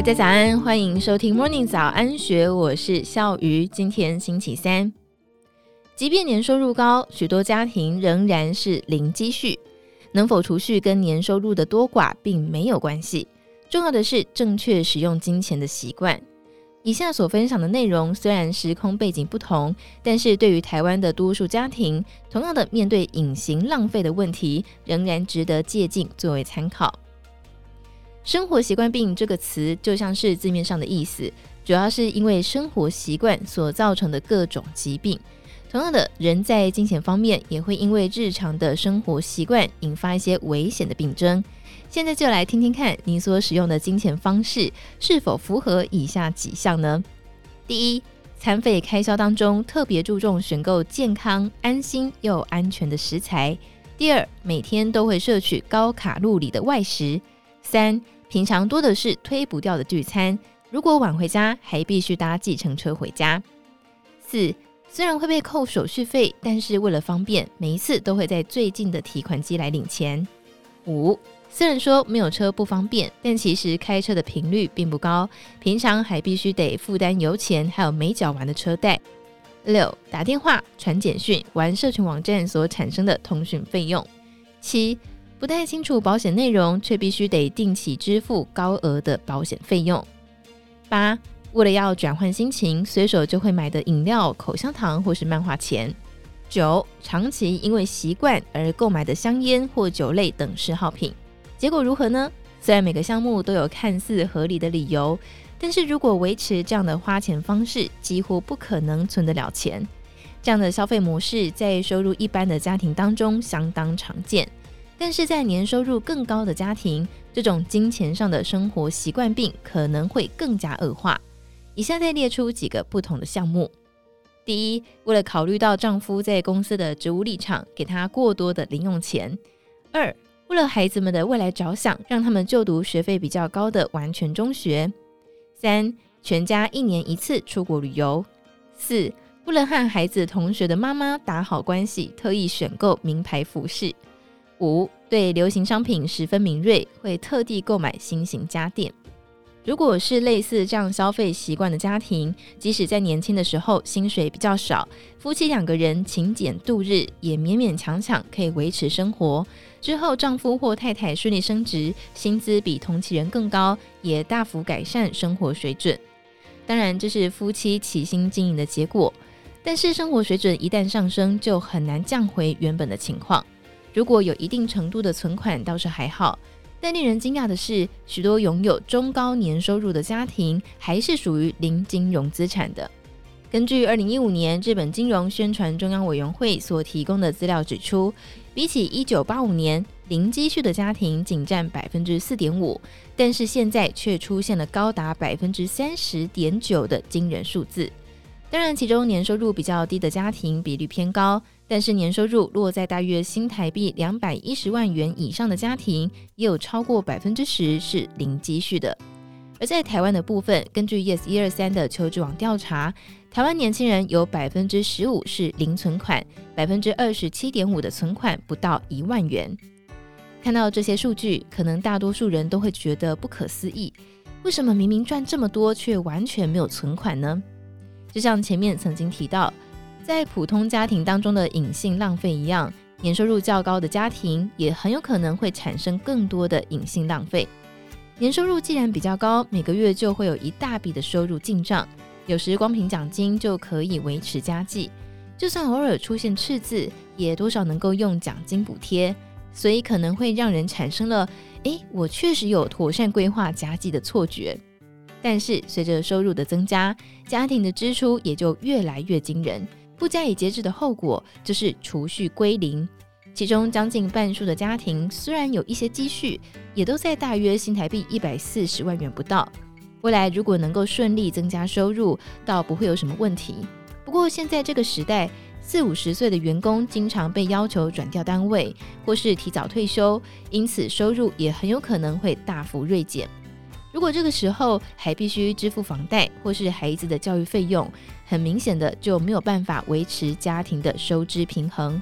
大家早安，欢迎收听 Morning 早安学，我是笑鱼。今天星期三，即便年收入高，许多家庭仍然是零积蓄。能否储蓄跟年收入的多寡并没有关系，重要的是正确使用金钱的习惯。以下所分享的内容虽然时空背景不同，但是对于台湾的多数家庭，同样的面对隐形浪费的问题，仍然值得借鉴作为参考。生活习惯病这个词就像是字面上的意思，主要是因为生活习惯所造成的各种疾病。同样的，人在金钱方面也会因为日常的生活习惯引发一些危险的病症。现在就来听听看，你所使用的金钱方式是否符合以下几项呢？第一，餐费开销当中特别注重选购健康、安心又安全的食材。第二，每天都会摄取高卡路里的外食。三，平常多的是推不掉的聚餐，如果晚回家，还必须搭计程车回家。四，虽然会被扣手续费，但是为了方便，每一次都会在最近的提款机来领钱。五。虽然说没有车不方便，但其实开车的频率并不高，平常还必须得负担油钱，还有没缴完的车贷。六、打电话、传简讯、玩社群网站所产生的通讯费用。七、不太清楚保险内容，却必须得定期支付高额的保险费用。八、为了要转换心情，随手就会买的饮料、口香糖或是漫画钱。九、长期因为习惯而购买的香烟或酒类等嗜好品。结果如何呢？虽然每个项目都有看似合理的理由，但是如果维持这样的花钱方式，几乎不可能存得了钱。这样的消费模式在收入一般的家庭当中相当常见，但是在年收入更高的家庭，这种金钱上的生活习惯病可能会更加恶化。以下再列出几个不同的项目：第一，为了考虑到丈夫在公司的职务立场，给他过多的零用钱；二，为了孩子们的未来着想，让他们就读学费比较高的完全中学。三、全家一年一次出国旅游。四、为了和孩子同学的妈妈打好关系，特意选购名牌服饰。五、对流行商品十分敏锐，会特地购买新型家电。如果是类似这样消费习惯的家庭，即使在年轻的时候薪水比较少，夫妻两个人勤俭度日，也勉勉强强可以维持生活。之后丈夫或太太顺利升职，薪资比同期人更高，也大幅改善生活水准。当然，这是夫妻齐心经营的结果。但是生活水准一旦上升，就很难降回原本的情况。如果有一定程度的存款，倒是还好。但令人惊讶的是，许多拥有中高年收入的家庭还是属于零金融资产的。根据二零一五年日本金融宣传中央委员会所提供的资料指出，比起一九八五年，零积蓄的家庭仅占百分之四点五，但是现在却出现了高达百分之三十点九的惊人数字。当然，其中年收入比较低的家庭比率偏高。但是年收入落在大约新台币两百一十万元以上的家庭，也有超过百分之十是零积蓄的。而在台湾的部分，根据 Yes 一二三的求职网调查，台湾年轻人有百分之十五是零存款，百分之二十七点五的存款不到一万元。看到这些数据，可能大多数人都会觉得不可思议：为什么明明赚这么多，却完全没有存款呢？就像前面曾经提到。在普通家庭当中的隐性浪费一样，年收入较高的家庭也很有可能会产生更多的隐性浪费。年收入既然比较高，每个月就会有一大笔的收入进账，有时光凭奖金就可以维持家计。就算偶尔出现赤字，也多少能够用奖金补贴，所以可能会让人产生了“诶，我确实有妥善规划家计”的错觉。但是随着收入的增加，家庭的支出也就越来越惊人。不加以节制的后果就是储蓄归零，其中将近半数的家庭虽然有一些积蓄，也都在大约新台币一百四十万元不到。未来如果能够顺利增加收入，倒不会有什么问题。不过现在这个时代，四五十岁的员工经常被要求转调单位，或是提早退休，因此收入也很有可能会大幅锐减。如果这个时候还必须支付房贷或是孩子的教育费用，很明显的就没有办法维持家庭的收支平衡。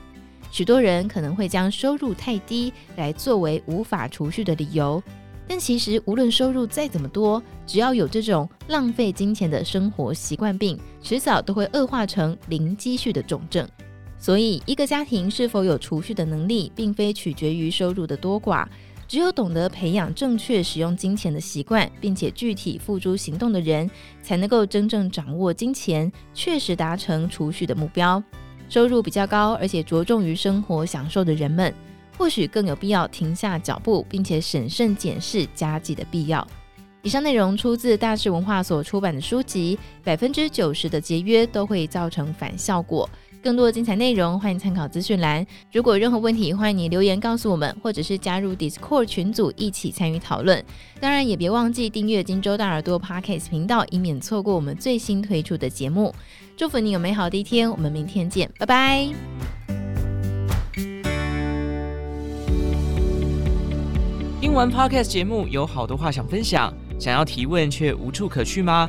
许多人可能会将收入太低来作为无法储蓄的理由。但其实无论收入再怎么多，只要有这种浪费金钱的生活习惯病，迟早都会恶化成零积蓄的重症。所以，一个家庭是否有储蓄的能力，并非取决于收入的多寡。只有懂得培养正确使用金钱的习惯，并且具体付诸行动的人，才能够真正掌握金钱，确实达成储蓄的目标。收入比较高，而且着重于生活享受的人们，或许更有必要停下脚步，并且审慎检视家计的必要。以上内容出自大是文化所出版的书籍，百分之九十的节约都会造成反效果。更多的精彩内容，欢迎参考资讯栏。如果有任何问题，欢迎你留言告诉我们，或者是加入 Discord 群组一起参与讨论。当然，也别忘记订阅金州大耳朵 Podcast 频道，以免错过我们最新推出的节目。祝福你有美好的一天，我们明天见，拜拜。听完 Podcast 节目，有好多话想分享，想要提问却无处可去吗？